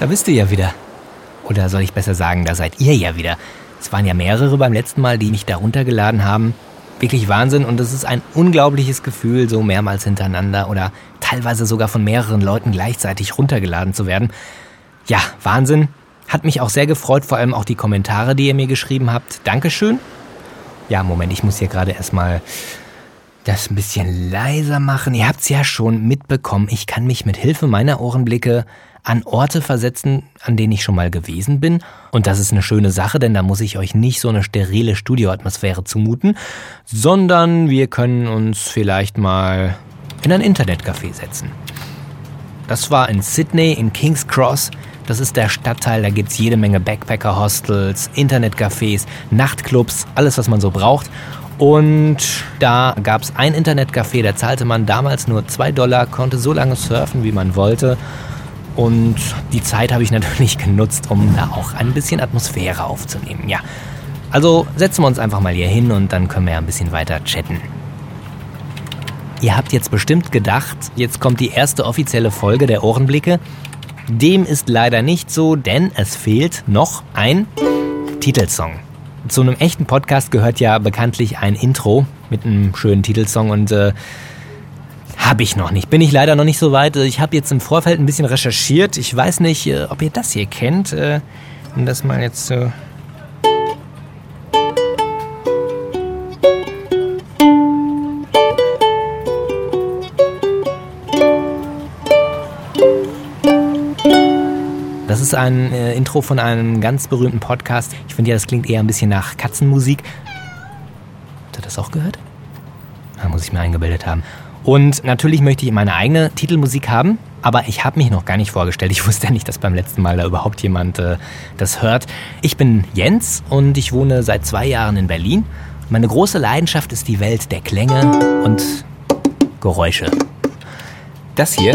da bist du ja wieder. Oder soll ich besser sagen, da seid ihr ja wieder. Es waren ja mehrere beim letzten Mal, die mich da runtergeladen haben. Wirklich Wahnsinn und es ist ein unglaubliches Gefühl, so mehrmals hintereinander oder teilweise sogar von mehreren Leuten gleichzeitig runtergeladen zu werden. Ja, Wahnsinn. Hat mich auch sehr gefreut, vor allem auch die Kommentare, die ihr mir geschrieben habt. Dankeschön. Ja, Moment, ich muss hier gerade erstmal das ein bisschen leiser machen. Ihr habt es ja schon mitbekommen. Ich kann mich mit Hilfe meiner Ohrenblicke an Orte versetzen, an denen ich schon mal gewesen bin. Und das ist eine schöne Sache, denn da muss ich euch nicht so eine sterile Studioatmosphäre zumuten, sondern wir können uns vielleicht mal in ein Internetcafé setzen. Das war in Sydney, in King's Cross. Das ist der Stadtteil, da gibt es jede Menge Backpacker-Hostels, Internetcafés, Nachtclubs, alles, was man so braucht. Und da gab es ein Internetcafé, da zahlte man damals nur 2 Dollar, konnte so lange surfen, wie man wollte. Und die Zeit habe ich natürlich genutzt, um da auch ein bisschen Atmosphäre aufzunehmen. Ja, also setzen wir uns einfach mal hier hin und dann können wir ja ein bisschen weiter chatten. Ihr habt jetzt bestimmt gedacht, jetzt kommt die erste offizielle Folge der Ohrenblicke. Dem ist leider nicht so, denn es fehlt noch ein Titelsong. Zu einem echten Podcast gehört ja bekanntlich ein Intro mit einem schönen Titelsong und äh, habe ich noch nicht. Bin ich leider noch nicht so weit. Ich habe jetzt im Vorfeld ein bisschen recherchiert. Ich weiß nicht, äh, ob ihr das hier kennt. Äh, um das mal jetzt so. Das ist ein äh, Intro von einem ganz berühmten Podcast. Ich finde ja, das klingt eher ein bisschen nach Katzenmusik. Habt ihr das auch gehört? Da muss ich mir eingebildet haben. Und natürlich möchte ich meine eigene Titelmusik haben, aber ich habe mich noch gar nicht vorgestellt. Ich wusste ja nicht, dass beim letzten Mal da überhaupt jemand äh, das hört. Ich bin Jens und ich wohne seit zwei Jahren in Berlin. Meine große Leidenschaft ist die Welt der Klänge und Geräusche. Das hier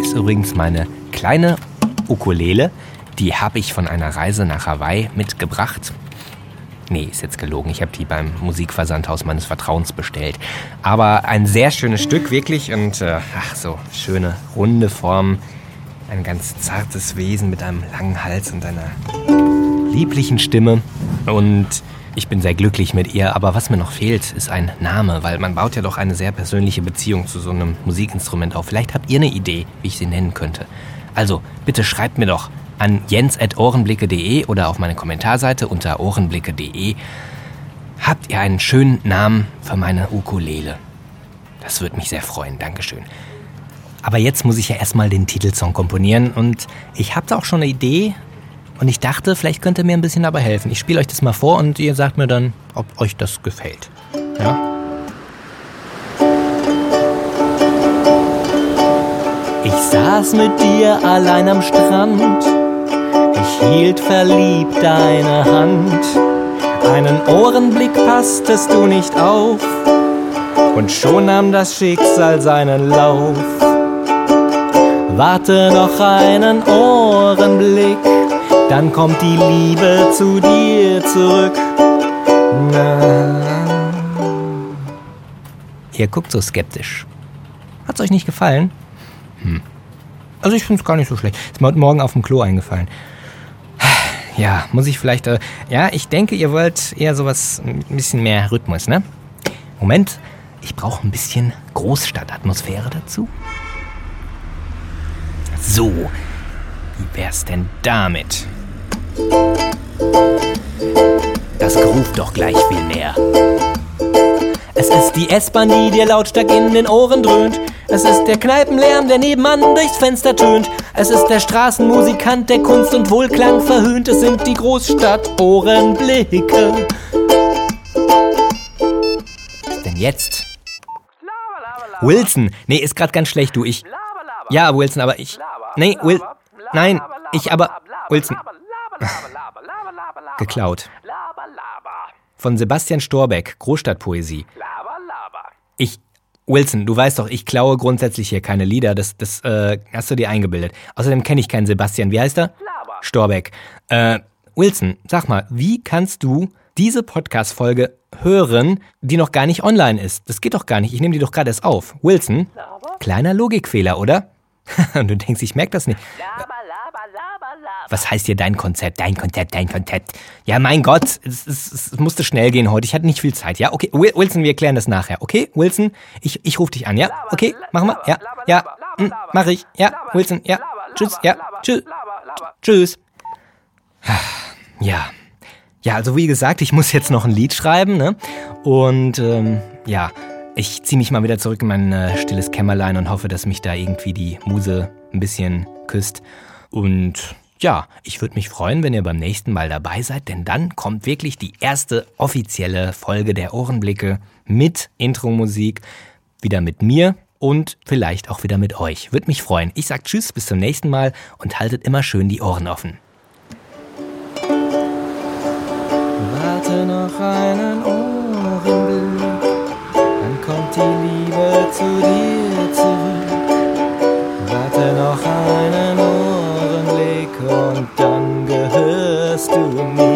ist übrigens meine kleine Ukulele. Die habe ich von einer Reise nach Hawaii mitgebracht. Nee, ist jetzt gelogen. Ich habe die beim Musikversandhaus meines Vertrauens bestellt. Aber ein sehr schönes Stück, wirklich. Und äh, ach so, schöne, runde Form. Ein ganz zartes Wesen mit einem langen Hals und einer lieblichen Stimme. Und ich bin sehr glücklich mit ihr. Aber was mir noch fehlt, ist ein Name, weil man baut ja doch eine sehr persönliche Beziehung zu so einem Musikinstrument auf. Vielleicht habt ihr eine Idee, wie ich sie nennen könnte. Also, bitte schreibt mir doch an jens.ohrenblicke.de oder auf meine Kommentarseite unter ohrenblicke.de. Habt ihr einen schönen Namen für meine Ukulele? Das würde mich sehr freuen. Dankeschön. Aber jetzt muss ich ja erstmal den Titelsong komponieren und ich habe da auch schon eine Idee und ich dachte, vielleicht könnt ihr mir ein bisschen dabei helfen. Ich spiele euch das mal vor und ihr sagt mir dann, ob euch das gefällt. Ja? Ich saß mit dir allein am Strand hielt verliebt deine Hand, einen Ohrenblick passtest du nicht auf, und schon nahm das Schicksal seinen Lauf. Warte noch einen Ohrenblick, dann kommt die Liebe zu dir zurück. Na. Ihr guckt so skeptisch. Hat's euch nicht gefallen? Hm. Also ich finde es gar nicht so schlecht. Ist mir heute Morgen auf dem Klo eingefallen. Ja, muss ich vielleicht. Äh, ja, ich denke, ihr wollt eher sowas, ein bisschen mehr Rhythmus, ne? Moment, ich brauche ein bisschen Großstadtatmosphäre dazu. So, wie wär's denn damit? Das ruft doch gleich viel mehr. Es ist die S-Bahn, die dir lautstark in den Ohren dröhnt. Es ist der Kneipenlärm, der nebenan durchs Fenster tönt. Es ist der Straßenmusikant, der Kunst und Wohlklang verhöhnt. Es sind die Großstadt-Ohrenblicke. Was denn jetzt? Wilson. Nee, ist grad ganz schlecht, du. Ich. Ja, Wilson, aber ich. Nee, Will. Nein, ich aber. Wilson. Geklaut. Von Sebastian Storbeck, Großstadtpoesie. Ich, Wilson, du weißt doch, ich klaue grundsätzlich hier keine Lieder. Das, das äh, hast du dir eingebildet. Außerdem kenne ich keinen Sebastian. Wie heißt er? Storbeck. Äh, Wilson, sag mal, wie kannst du diese Podcast-Folge hören, die noch gar nicht online ist? Das geht doch gar nicht. Ich nehme die doch gerade erst auf. Wilson? Kleiner Logikfehler, oder? du denkst, ich merke das nicht. Was heißt hier dein Konzept, dein Konzept, dein Konzept? Ja, mein Gott, es, es, es musste schnell gehen heute. Ich hatte nicht viel Zeit. Ja, okay, Wilson, wir klären das nachher. Okay, Wilson, ich, ich rufe dich an. Ja, okay, machen wir. Ja, ja, hm, mach ich. Ja, Wilson, ja, tschüss, ja, tschüss, tschüss. Ja, ja, also wie gesagt, ich muss jetzt noch ein Lied schreiben, ne? Und ähm, ja, ich ziehe mich mal wieder zurück in mein äh, stilles Kämmerlein und hoffe, dass mich da irgendwie die Muse ein bisschen küsst. Und ja, ich würde mich freuen, wenn ihr beim nächsten Mal dabei seid, denn dann kommt wirklich die erste offizielle Folge der Ohrenblicke mit Intro-Musik, wieder mit mir und vielleicht auch wieder mit euch. Würde mich freuen. Ich sag Tschüss, bis zum nächsten Mal und haltet immer schön die Ohren offen. Warte noch ein dann gehörst du mir.